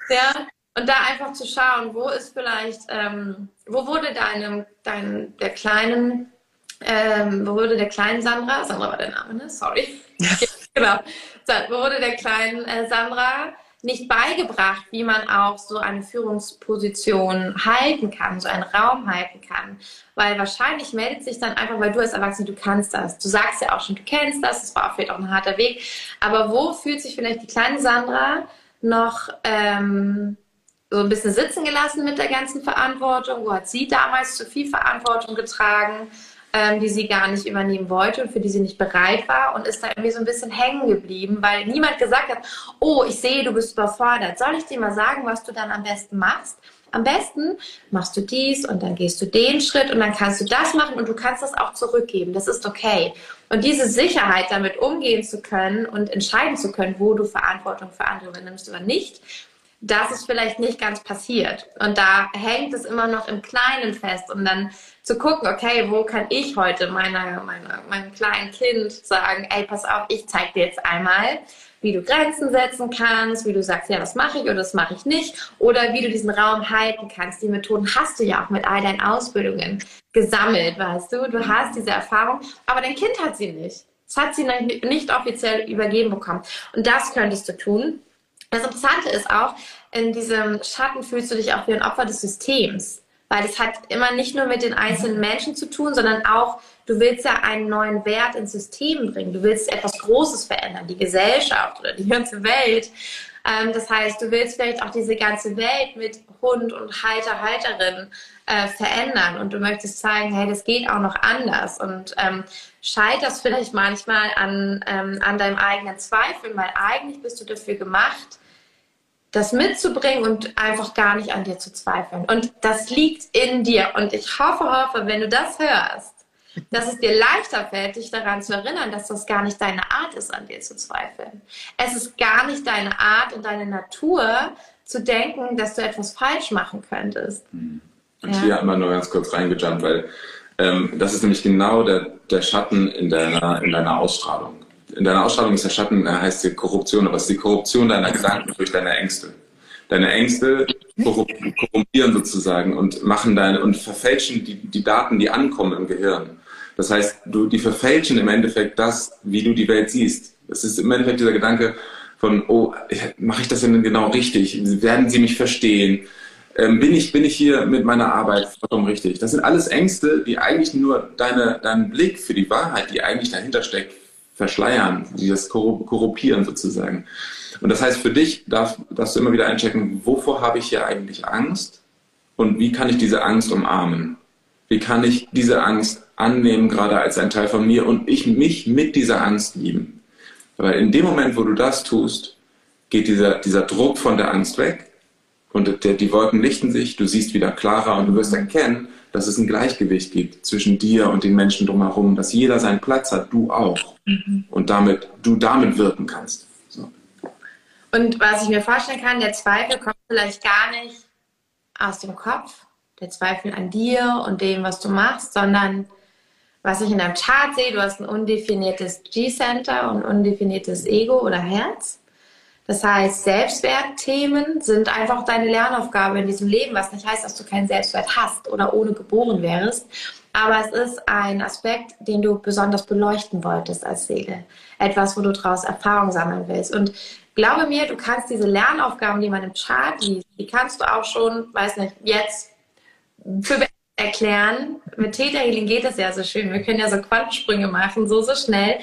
Ja, und da einfach zu schauen, wo ist vielleicht, ähm, wo wurde deinem, dein, der kleinen, ähm, wo wurde der kleinen Sandra, Sandra war der Name, ne? Sorry. genau. So, wo wurde der kleinen äh, Sandra nicht beigebracht, wie man auch so eine Führungsposition halten kann, so einen Raum halten kann. Weil wahrscheinlich meldet sich dann einfach, weil du als Erwachsene, du kannst das. Du sagst ja auch schon, du kennst das, es war vielleicht auch ein harter Weg. Aber wo fühlt sich vielleicht die kleine Sandra noch ähm, so ein bisschen sitzen gelassen mit der ganzen Verantwortung? Wo hat sie damals zu viel Verantwortung getragen, ähm, die sie gar nicht übernehmen wollte und für die sie nicht bereit war und ist da irgendwie so ein bisschen hängen geblieben, weil niemand gesagt hat, oh, ich sehe, du bist überfordert. Soll ich dir mal sagen, was du dann am besten machst? Am besten machst du dies und dann gehst du den Schritt und dann kannst du das machen und du kannst das auch zurückgeben. Das ist okay. Und diese Sicherheit, damit umgehen zu können und entscheiden zu können, wo du Verantwortung für andere übernimmst oder nicht, dass es vielleicht nicht ganz passiert. Und da hängt es immer noch im Kleinen fest. Und dann zu gucken, okay, wo kann ich heute meiner, meiner, meinem kleinen Kind sagen, ey, pass auf, ich zeig dir jetzt einmal, wie du Grenzen setzen kannst, wie du sagst, ja, das mache ich oder das mache ich nicht, oder wie du diesen Raum halten kannst. Die Methoden hast du ja auch mit all deinen Ausbildungen gesammelt, weißt du. Du hast diese Erfahrung, aber dein Kind hat sie nicht. Das hat sie nicht offiziell übergeben bekommen. Und das könntest du tun. Das Interessante ist auch, in diesem Schatten fühlst du dich auch wie ein Opfer des Systems. Weil es hat immer nicht nur mit den einzelnen Menschen zu tun, sondern auch, du willst ja einen neuen Wert ins System bringen. Du willst etwas Großes verändern, die Gesellschaft oder die ganze Welt. Ähm, das heißt, du willst vielleicht auch diese ganze Welt mit Hund und Halter, Halterin äh, verändern und du möchtest zeigen, hey, das geht auch noch anders und ähm, scheiterst vielleicht manchmal an, ähm, an deinem eigenen Zweifel, weil eigentlich bist du dafür gemacht, das mitzubringen und einfach gar nicht an dir zu zweifeln. Und das liegt in dir. Und ich hoffe, hoffe, wenn du das hörst, dass es dir leichter fällt, dich daran zu erinnern, dass das gar nicht deine Art ist, an dir zu zweifeln. Es ist gar nicht deine Art und deine Natur, zu denken, dass du etwas falsch machen könntest. Und ja. hier einmal nur ganz kurz reingejumpt, weil ähm, das ist nämlich genau der, der Schatten in deiner, in deiner Ausstrahlung in deiner Ausstrahlung ist der Schatten, äh, heißt die Korruption, aber es ist die Korruption deiner Gedanken durch deine Ängste. Deine Ängste korrumpieren sozusagen und machen deine und verfälschen die, die Daten, die ankommen im Gehirn. Das heißt, du, die verfälschen im Endeffekt das, wie du die Welt siehst. Es ist im Endeffekt dieser Gedanke von, oh, mache ich das denn genau richtig? Werden sie mich verstehen? Ähm, bin, ich, bin ich hier mit meiner Arbeit vollkommen richtig? Das sind alles Ängste, die eigentlich nur deine, deinen Blick für die Wahrheit, die eigentlich dahinter steckt, verschleiern, die das korruptieren sozusagen. Und das heißt, für dich darf, darfst du immer wieder einchecken, wovor habe ich hier eigentlich Angst und wie kann ich diese Angst umarmen? Wie kann ich diese Angst annehmen, gerade als ein Teil von mir und ich mich mit dieser Angst lieben? Weil in dem Moment, wo du das tust, geht dieser, dieser Druck von der Angst weg und der, die Wolken lichten sich, du siehst wieder klarer und du wirst erkennen, dass es ein Gleichgewicht gibt zwischen dir und den Menschen drumherum, dass jeder seinen Platz hat, du auch. Mhm. Und damit, du damit wirken kannst. So. Und was ich mir vorstellen kann, der Zweifel kommt vielleicht gar nicht aus dem Kopf, der Zweifel an dir und dem, was du machst, sondern was ich in deinem Chart sehe, du hast ein undefiniertes G-Center und undefiniertes Ego oder Herz. Das heißt, Selbstwertthemen sind einfach deine Lernaufgabe in diesem Leben, was nicht heißt, dass du keinen Selbstwert hast oder ohne geboren wärst. Aber es ist ein Aspekt, den du besonders beleuchten wolltest als Seele. Etwas, wo du daraus Erfahrung sammeln willst. Und glaube mir, du kannst diese Lernaufgaben, die man im Chart liest, die kannst du auch schon, weiß nicht, jetzt für erklären. Mit Theta Healing geht es ja so schön. Wir können ja so Quantensprünge machen, so, so schnell.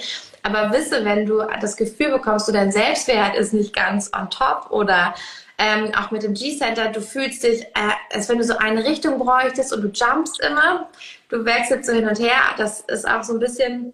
Aber wisse, wenn du das Gefühl bekommst, du dein Selbstwert ist nicht ganz on top oder ähm, auch mit dem G-Center, du fühlst dich, äh, als wenn du so eine Richtung bräuchtest und du jumpst immer, du wechselst so hin und her. Das ist auch so ein bisschen,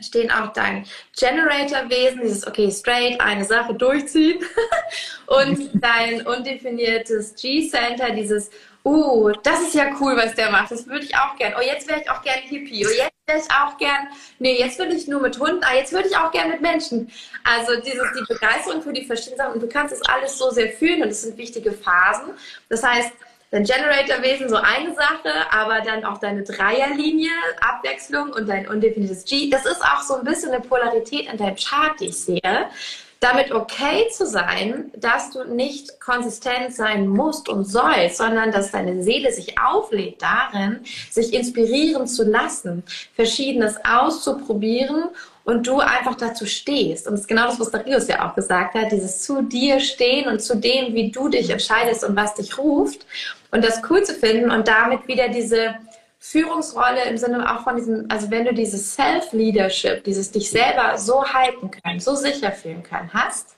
stehen auch dein Generator-Wesen, dieses, okay, straight, eine Sache durchziehen und dein undefiniertes G-Center, dieses, uh, das ist ja cool, was der macht. Das würde ich auch gern. Oh, jetzt wäre ich auch gern Hippie. Oh, jetzt ich auch gern. Nee, jetzt würde ich nur mit Hunden. Ah, jetzt würde ich auch gern mit Menschen. Also dieses, die Begeisterung für die verschiedenen Sachen. Und du kannst das alles so sehr fühlen und es sind wichtige Phasen. Das heißt, dein Generator-Wesen so eine Sache, aber dann auch deine Dreierlinie, Abwechslung und dein undefiniertes G. Das ist auch so ein bisschen eine Polarität in deinem Chart, die ich sehe damit okay zu sein, dass du nicht konsistent sein musst und sollst, sondern dass deine Seele sich auflädt darin, sich inspirieren zu lassen, Verschiedenes auszuprobieren und du einfach dazu stehst. Und das ist genau das, was Darius ja auch gesagt hat, dieses zu dir stehen und zu dem, wie du dich entscheidest und was dich ruft und das cool zu finden und damit wieder diese Führungsrolle im Sinne auch von diesem, also wenn du dieses Self-Leadership, dieses dich selber so halten können, so sicher fühlen können, hast,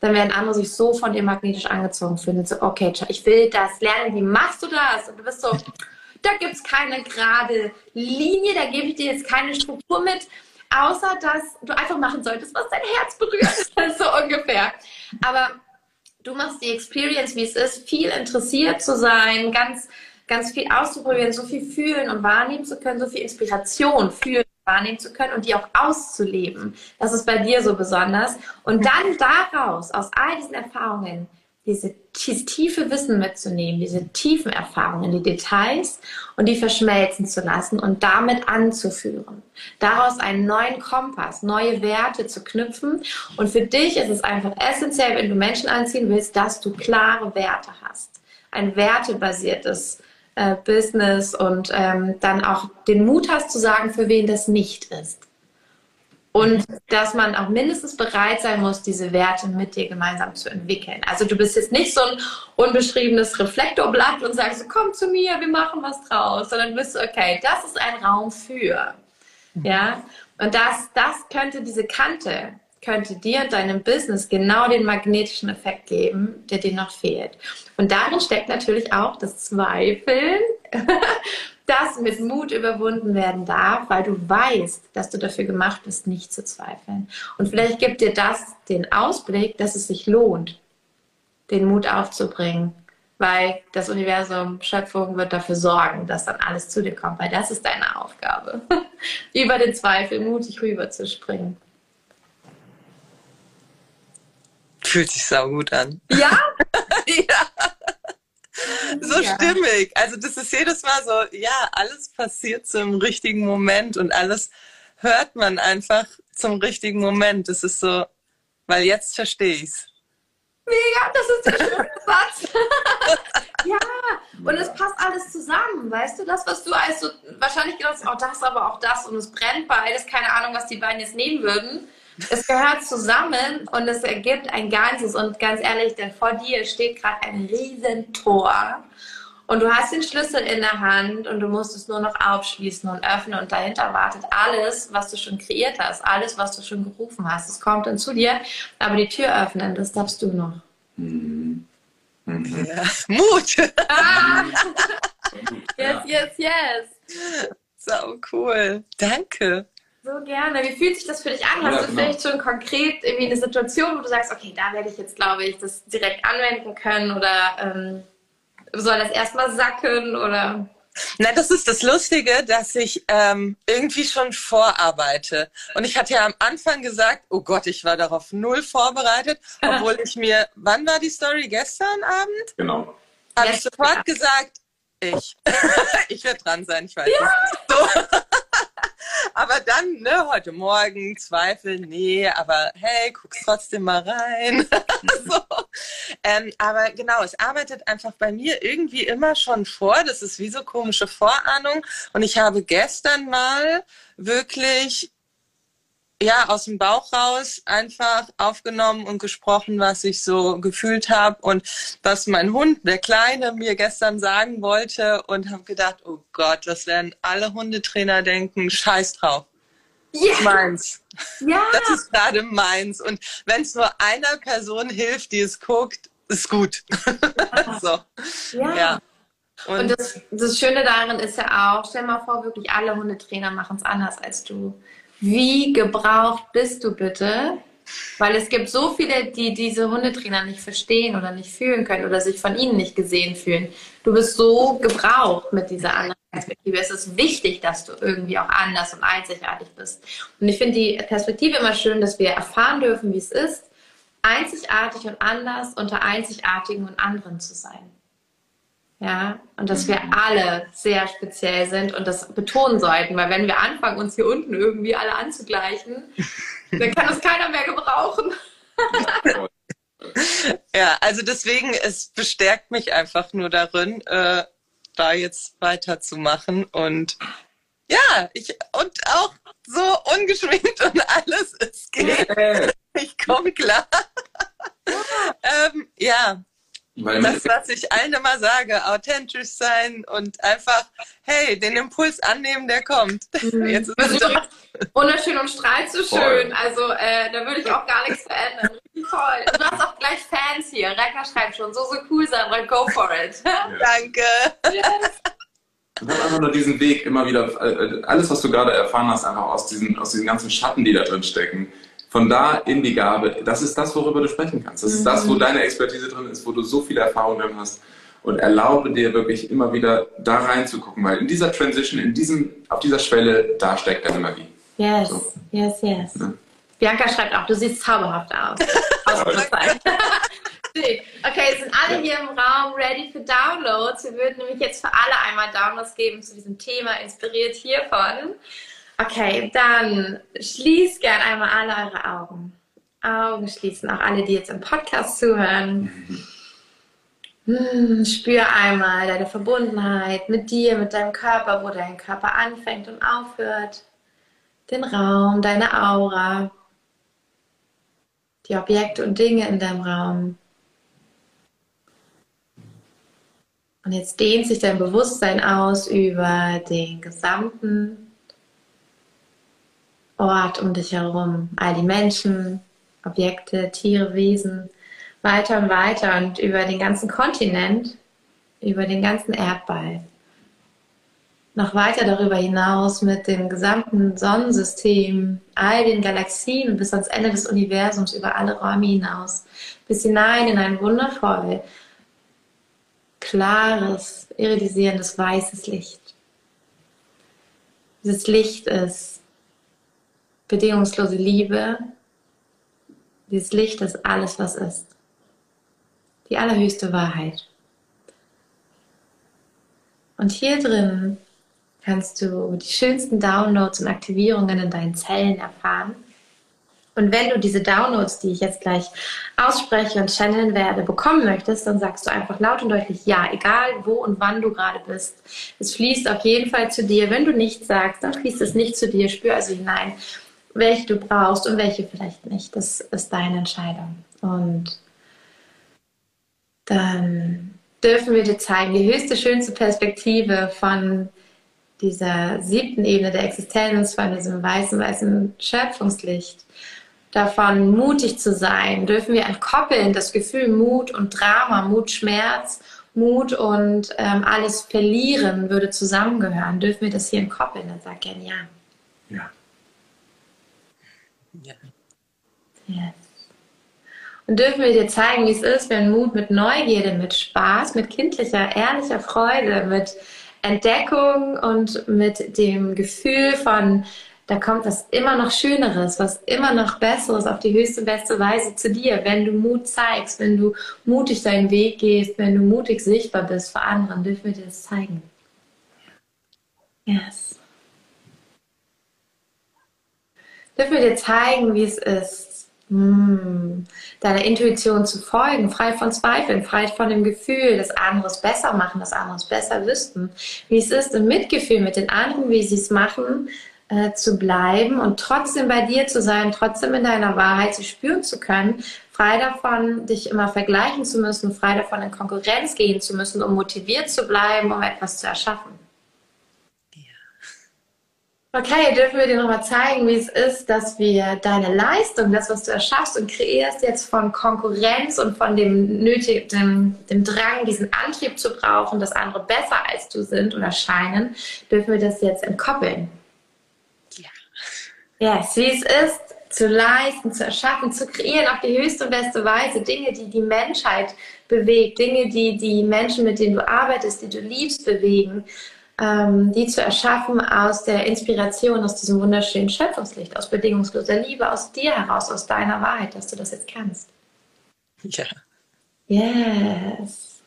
dann werden andere sich so von dir magnetisch angezogen fühlen. So, okay, ich will das lernen, wie machst du das? Und du bist so, da gibt es keine gerade Linie, da gebe ich dir jetzt keine Struktur mit, außer dass du einfach machen solltest, was dein Herz berührt. so ungefähr. Aber du machst die Experience, wie es ist, viel interessiert zu sein, ganz ganz viel auszuprobieren, so viel fühlen und wahrnehmen zu können, so viel Inspiration fühlen und wahrnehmen zu können und die auch auszuleben. Das ist bei dir so besonders. Und dann daraus, aus all diesen Erfahrungen, diese, dieses tiefe Wissen mitzunehmen, diese tiefen Erfahrungen, die Details und die verschmelzen zu lassen und damit anzuführen. Daraus einen neuen Kompass, neue Werte zu knüpfen. Und für dich ist es einfach essentiell, wenn du Menschen anziehen willst, dass du klare Werte hast. Ein wertebasiertes äh, Business und ähm, dann auch den Mut hast zu sagen, für wen das nicht ist. Und dass man auch mindestens bereit sein muss, diese Werte mit dir gemeinsam zu entwickeln. Also du bist jetzt nicht so ein unbeschriebenes Reflektorblatt und sagst, komm zu mir, wir machen was draus, sondern du bist okay, das ist ein Raum für. Ja, und das, das könnte diese Kante, könnte dir und deinem Business genau den magnetischen Effekt geben, der dir noch fehlt. Und darin steckt natürlich auch das Zweifeln das mit Mut überwunden werden darf, weil du weißt, dass du dafür gemacht bist, nicht zu zweifeln. Und vielleicht gibt dir das den Ausblick, dass es sich lohnt, den Mut aufzubringen, weil das Universum, Schöpfung wird dafür sorgen, dass dann alles zu dir kommt, weil das ist deine Aufgabe, über den Zweifel mutig rüberzuspringen. Fühlt sich sau gut an. Ja? ja so ja. stimmig. Also das ist jedes Mal so, ja, alles passiert zum richtigen Moment und alles hört man einfach zum richtigen Moment. Das ist so, weil jetzt verstehe ich's. Mega, das ist der schöne Satz. ja, und es passt alles zusammen, weißt du? Das, was du als so, wahrscheinlich gedacht hast, auch das, aber auch das und es brennt beides, keine Ahnung, was die beiden jetzt nehmen würden. Es gehört zusammen und es ergibt ein Ganzes. Und ganz ehrlich, denn vor dir steht gerade ein Riesentor. Und du hast den Schlüssel in der Hand und du musst es nur noch aufschließen und öffnen. Und dahinter wartet alles, was du schon kreiert hast, alles, was du schon gerufen hast. Es kommt dann zu dir, aber die Tür öffnen, das darfst du noch. Mhm. Ja. Mut! Ah. yes, yes, yes. So cool. Danke. So gerne. Wie fühlt sich das für dich an? Hast ja, du genau. vielleicht schon konkret irgendwie eine Situation, wo du sagst, okay, da werde ich jetzt, glaube ich, das direkt anwenden können oder ähm, soll das erstmal sacken oder? Na, das ist das Lustige, dass ich ähm, irgendwie schon vorarbeite. Und ich hatte ja am Anfang gesagt, oh Gott, ich war darauf null vorbereitet, obwohl ich mir, wann war die Story? Gestern Abend? Genau. Habe ich sofort gesagt, ich. ich werde dran sein, ich weiß ja. So. Aber dann, ne, heute Morgen Zweifel, nee, aber hey, guck's trotzdem mal rein. so. ähm, aber genau, es arbeitet einfach bei mir irgendwie immer schon vor. Das ist wie so komische Vorahnung. Und ich habe gestern mal wirklich ja, aus dem Bauch raus einfach aufgenommen und gesprochen, was ich so gefühlt habe und was mein Hund, der Kleine, mir gestern sagen wollte und habe gedacht, oh Gott, was werden alle Hundetrainer denken? Scheiß drauf. Yeah. Meins. Ja. Das ist gerade meins. Und wenn es nur einer Person hilft, die es guckt, ist gut. so. Ja. ja. Und, und das, das Schöne darin ist ja auch, stell mal vor, wirklich alle Hundetrainer machen es anders als du wie gebraucht bist du bitte? Weil es gibt so viele, die diese Hundetrainer nicht verstehen oder nicht fühlen können oder sich von ihnen nicht gesehen fühlen. Du bist so gebraucht mit dieser anderen Perspektive. Es ist wichtig, dass du irgendwie auch anders und einzigartig bist. Und ich finde die Perspektive immer schön, dass wir erfahren dürfen, wie es ist, einzigartig und anders unter Einzigartigen und anderen zu sein. Ja, und dass wir alle sehr speziell sind und das betonen sollten, weil wenn wir anfangen, uns hier unten irgendwie alle anzugleichen, dann kann uns keiner mehr gebrauchen. ja, also deswegen, es bestärkt mich einfach nur darin, äh, da jetzt weiterzumachen und ja, ich und auch so ungeschminkt und alles, es geht. Ich komme klar. ähm, ja, das, was ich allen immer sage, authentisch sein und einfach, hey, den Impuls annehmen, der kommt. Mhm. Jetzt ist es wunderschön und strahlt so schön. Also äh, da würde ich auch gar nichts verändern. Richtig toll. Du hast auch gleich Fans hier. Rekka schreibt schon, so, so cool, Sandra, go for it. Danke. Yes. Und dann einfach nur diesen Weg immer wieder, äh, alles, was du gerade erfahren hast, einfach aus diesen, aus diesen ganzen Schatten, die da drin stecken, von da in die Gabe, das ist das, worüber du sprechen kannst. Das ist das, wo mhm. deine Expertise drin ist, wo du so viel Erfahrung drin hast. Und erlaube dir wirklich immer wieder da reinzugucken, weil in dieser Transition, in diesem, auf dieser Schwelle, da steckt deine Magie. Yes, so. yes, yes. Ja? Bianca schreibt auch, du siehst zauberhaft aus. okay, Okay, sind alle hier im Raum ready für Downloads? Wir würden nämlich jetzt für alle einmal Downloads geben zu diesem Thema, inspiriert hiervon. Okay, dann schließt gern einmal alle eure Augen. Augen schließen, auch alle, die jetzt im Podcast zuhören. Hm, spür einmal deine Verbundenheit mit dir, mit deinem Körper, wo dein Körper anfängt und aufhört. Den Raum, deine Aura, die Objekte und Dinge in deinem Raum. Und jetzt dehnt sich dein Bewusstsein aus über den gesamten Ort um dich herum. All die Menschen, Objekte, Tiere, Wesen, weiter und weiter und über den ganzen Kontinent, über den ganzen Erdball. Noch weiter darüber hinaus mit dem gesamten Sonnensystem, all den Galaxien bis ans Ende des Universums, über alle Räume hinaus, bis hinein in ein wundervoll klares, iridisierendes weißes Licht. Dieses Licht ist bedingungslose Liebe. Dieses Licht ist alles, was ist die allerhöchste Wahrheit. Und hier drin kannst du die schönsten Downloads und Aktivierungen in deinen Zellen erfahren. Und wenn du diese Downloads, die ich jetzt gleich ausspreche und channeln werde, bekommen möchtest, dann sagst du einfach laut und deutlich ja, egal wo und wann du gerade bist. Es fließt auf jeden Fall zu dir. Wenn du nichts sagst, dann fließt es nicht zu dir. Spür also hinein, welche du brauchst und welche vielleicht nicht. Das ist deine Entscheidung. Und dann dürfen wir dir zeigen, die höchste, schönste Perspektive von dieser siebten Ebene der Existenz, von diesem weißen, weißen Schöpfungslicht, davon mutig zu sein, dürfen wir entkoppeln, das Gefühl Mut und Drama, Mut, Schmerz, Mut und ähm, alles verlieren würde zusammengehören. Dürfen wir das hier entkoppeln? Dann sag gerne ja. Ja. Ja. Yes. Und dürfen wir dir zeigen, wie es ist, wenn Mut mit Neugierde, mit Spaß, mit kindlicher, ehrlicher Freude, mit Entdeckung und mit dem Gefühl von, da kommt was immer noch Schöneres, was immer noch Besseres auf die höchste, beste Weise zu dir, wenn du Mut zeigst, wenn du mutig deinen Weg gehst, wenn du mutig sichtbar bist für anderen, dürfen wir dir das zeigen. Yes. Dürfen wir dir zeigen, wie es ist, hm. Deiner Intuition zu folgen, frei von Zweifeln, frei von dem Gefühl, dass anderes besser machen, dass anderes besser wüssten. Wie es ist, im Mitgefühl mit den anderen, wie sie es machen, äh, zu bleiben und trotzdem bei dir zu sein, trotzdem in deiner Wahrheit zu spüren zu können, frei davon, dich immer vergleichen zu müssen, frei davon in Konkurrenz gehen zu müssen, um motiviert zu bleiben, um etwas zu erschaffen. Okay, dürfen wir dir nochmal zeigen, wie es ist, dass wir deine Leistung, das, was du erschaffst und kreierst, jetzt von Konkurrenz und von dem nötigen, dem, dem Drang, diesen Antrieb zu brauchen, dass andere besser als du sind und erscheinen, dürfen wir das jetzt entkoppeln. Ja. Yes, wie es ist, zu leisten, zu erschaffen, zu kreieren auf die höchste und beste Weise, Dinge, die die Menschheit bewegt, Dinge, die die Menschen, mit denen du arbeitest, die du liebst, bewegen ähm, die zu erschaffen aus der Inspiration, aus diesem wunderschönen Schöpfungslicht, aus bedingungsloser Liebe, aus dir heraus, aus deiner Wahrheit, dass du das jetzt kannst. Ja. Yes.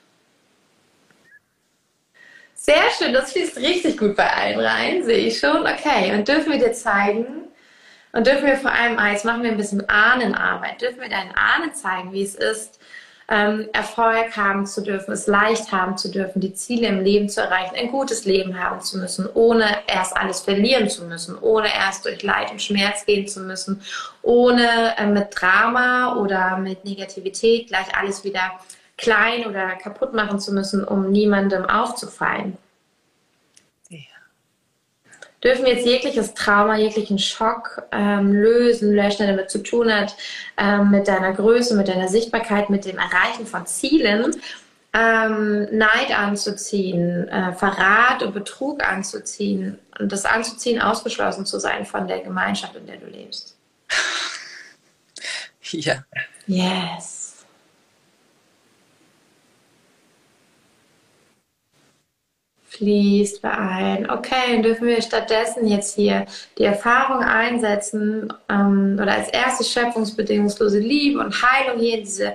Sehr schön, das fließt richtig gut bei allen rein, sehe ich schon. Okay, und dürfen wir dir zeigen, und dürfen wir vor allem eins, machen wir ein bisschen Ahnenarbeit, dürfen wir deinen Ahnen zeigen, wie es ist, ähm, Erfolg haben zu dürfen, es leicht haben zu dürfen, die Ziele im Leben zu erreichen, ein gutes Leben haben zu müssen, ohne erst alles verlieren zu müssen, ohne erst durch Leid und Schmerz gehen zu müssen, ohne äh, mit Drama oder mit Negativität gleich alles wieder klein oder kaputt machen zu müssen, um niemandem aufzufallen dürfen jetzt jegliches Trauma, jeglichen Schock ähm, lösen, löschen, der damit zu tun hat, ähm, mit deiner Größe, mit deiner Sichtbarkeit, mit dem Erreichen von Zielen, ähm, Neid anzuziehen, äh, Verrat und Betrug anzuziehen und das anzuziehen, ausgeschlossen zu sein von der Gemeinschaft, in der du lebst. Ja. Yes. Fließt ein. Okay, dann dürfen wir stattdessen jetzt hier die Erfahrung einsetzen ähm, oder als erste schöpfungsbedingungslose Liebe und Heilung hier in diese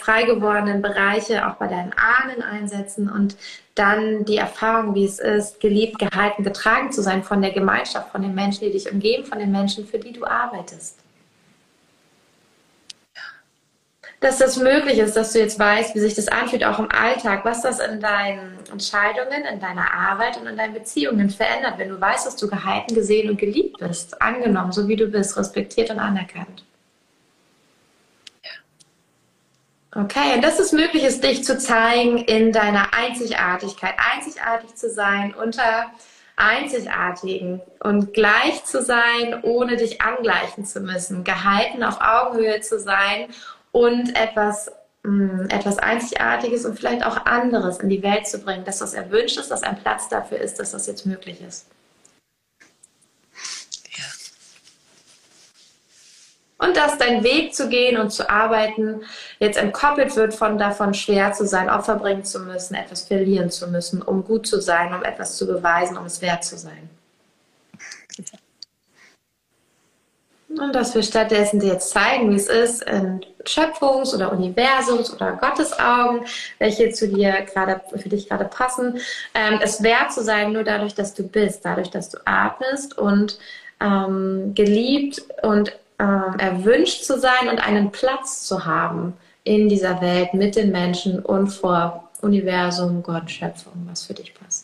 frei gewordenen Bereiche auch bei deinen Ahnen einsetzen und dann die Erfahrung, wie es ist, geliebt, gehalten, getragen zu sein von der Gemeinschaft, von den Menschen, die dich umgeben, von den Menschen, für die du arbeitest. Dass das möglich ist, dass du jetzt weißt, wie sich das anfühlt, auch im Alltag, was das in deinen Entscheidungen, in deiner Arbeit und in deinen Beziehungen verändert, wenn du weißt, dass du gehalten, gesehen und geliebt bist, angenommen, so wie du bist, respektiert und anerkannt. Okay, und dass es möglich ist, dich zu zeigen in deiner Einzigartigkeit, einzigartig zu sein unter Einzigartigen und gleich zu sein, ohne dich angleichen zu müssen, gehalten auf Augenhöhe zu sein und etwas, mh, hm, etwas Einzigartiges und vielleicht auch anderes in die Welt zu bringen, dass das erwünscht ist, dass ein Platz dafür ist, dass das jetzt möglich ist. und dass dein Weg zu gehen und zu arbeiten jetzt entkoppelt wird von davon, schwer zu sein, Opfer bringen zu müssen, etwas verlieren zu müssen, um gut zu sein, um etwas zu beweisen, um es wert zu sein. Und dass wir stattdessen dir jetzt zeigen, wie es ist, in Schöpfungs- oder Universums- oder Gottesaugen, welche zu dir gerade, für dich gerade passen, ähm, es wert zu sein, nur dadurch, dass du bist, dadurch, dass du atmest und ähm, geliebt und ähm, erwünscht zu sein und einen Platz zu haben in dieser Welt mit den Menschen und vor Universum, Gott, Schöpfung, was für dich passt.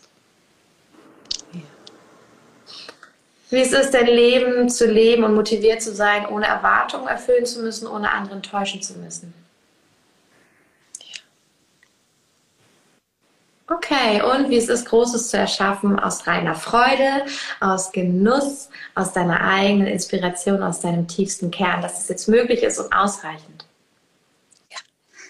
Wie es ist, dein Leben zu leben und motiviert zu sein, ohne Erwartungen erfüllen zu müssen, ohne anderen täuschen zu müssen. Okay, und wie es ist, Großes zu erschaffen aus reiner Freude, aus Genuss, aus deiner eigenen Inspiration, aus deinem tiefsten Kern, dass es jetzt möglich ist und ausreichend.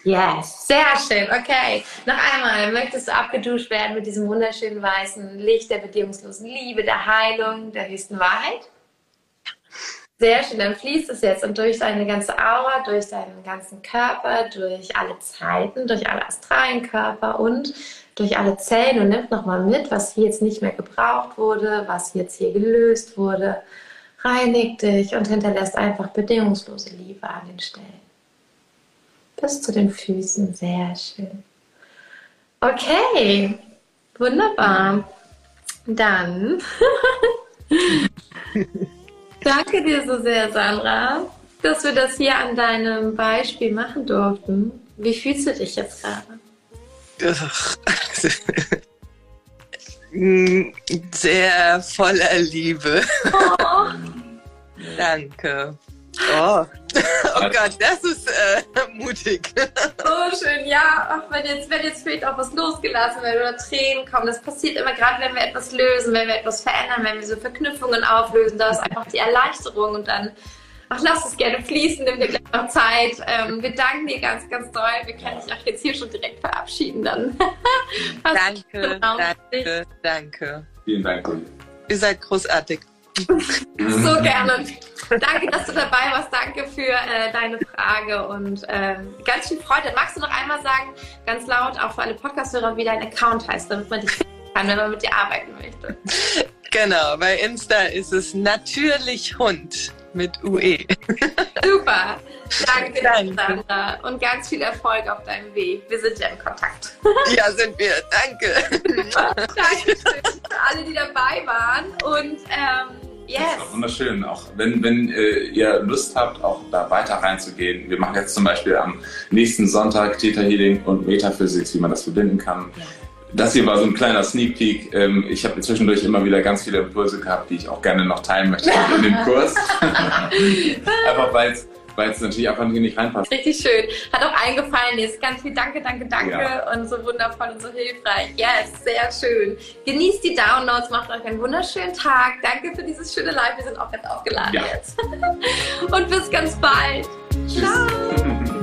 Yes, sehr schön. Okay, noch einmal, möchtest du abgeduscht werden mit diesem wunderschönen weißen Licht der bedingungslosen Liebe, der Heilung, der höchsten Wahrheit? Sehr schön, dann fließt es jetzt und durch deine ganze Aura, durch deinen ganzen Körper, durch alle Zeiten, durch alle astralen Körper und durch alle Zellen und nimmt nochmal mit, was hier jetzt nicht mehr gebraucht wurde, was jetzt hier gelöst wurde. Reinigt dich und hinterlässt einfach bedingungslose Liebe an den Stellen. Bis zu den Füßen, sehr schön. Okay, wunderbar. Dann danke dir so sehr, Sandra, dass wir das hier an deinem Beispiel machen durften. Wie fühlst du dich jetzt gerade? Sehr voller Liebe. Oh. Danke. Oh. oh Gott, das ist äh, mutig. Oh, schön, ja. Ach, wenn jetzt, wenn jetzt vielleicht auch was losgelassen wird oder Tränen kommen, das passiert immer gerade, wenn wir etwas lösen, wenn wir etwas verändern, wenn wir so Verknüpfungen auflösen, da ist einfach die Erleichterung und dann Ach, lass es gerne fließen, nimm dir gleich noch Zeit. Ähm, wir danken dir ganz, ganz doll. Wir können dich auch jetzt hier schon direkt verabschieden dann. danke, danke, danke. Vielen Dank. Ihr seid großartig. so gerne. Danke, dass du dabei warst. Danke für äh, deine Frage und äh, ganz viel Freude. Magst du noch einmal sagen, ganz laut, auch für alle Podcast-Hörer, wie dein Account heißt, damit man dich finden kann, wenn man mit dir arbeiten möchte? Genau, bei Insta ist es natürlich Hund mit UE. Super. Danke, Danke. Sandra. Und ganz viel Erfolg auf deinem Weg. Wir sind ja in Kontakt. Ja, sind wir. Danke. Danke für alle, die dabei waren. Und ähm, Yes. Das ist wunderschön. Auch wenn, wenn äh, ihr Lust habt, auch da weiter reinzugehen. Wir machen jetzt zum Beispiel am nächsten Sonntag Theta Healing und Metaphysics, wie man das verbinden kann. Ja das hier war so ein kleiner Sneak Peek. Ähm, ich habe zwischendurch immer wieder ganz viele Impulse gehabt, die ich auch gerne noch teilen möchte in dem Kurs. Einfach weil es weil es natürlich einfach nicht reinpasst. Richtig schön. Hat auch eingefallen ist. Ganz viel Danke, danke, danke ja. und so wundervoll und so hilfreich. Yes, sehr schön. Genießt die Downloads, macht euch einen wunderschönen Tag. Danke für dieses schöne Live. Wir sind auch ganz aufgeladen ja. jetzt. und bis ganz bald. Tschüss. Ciao.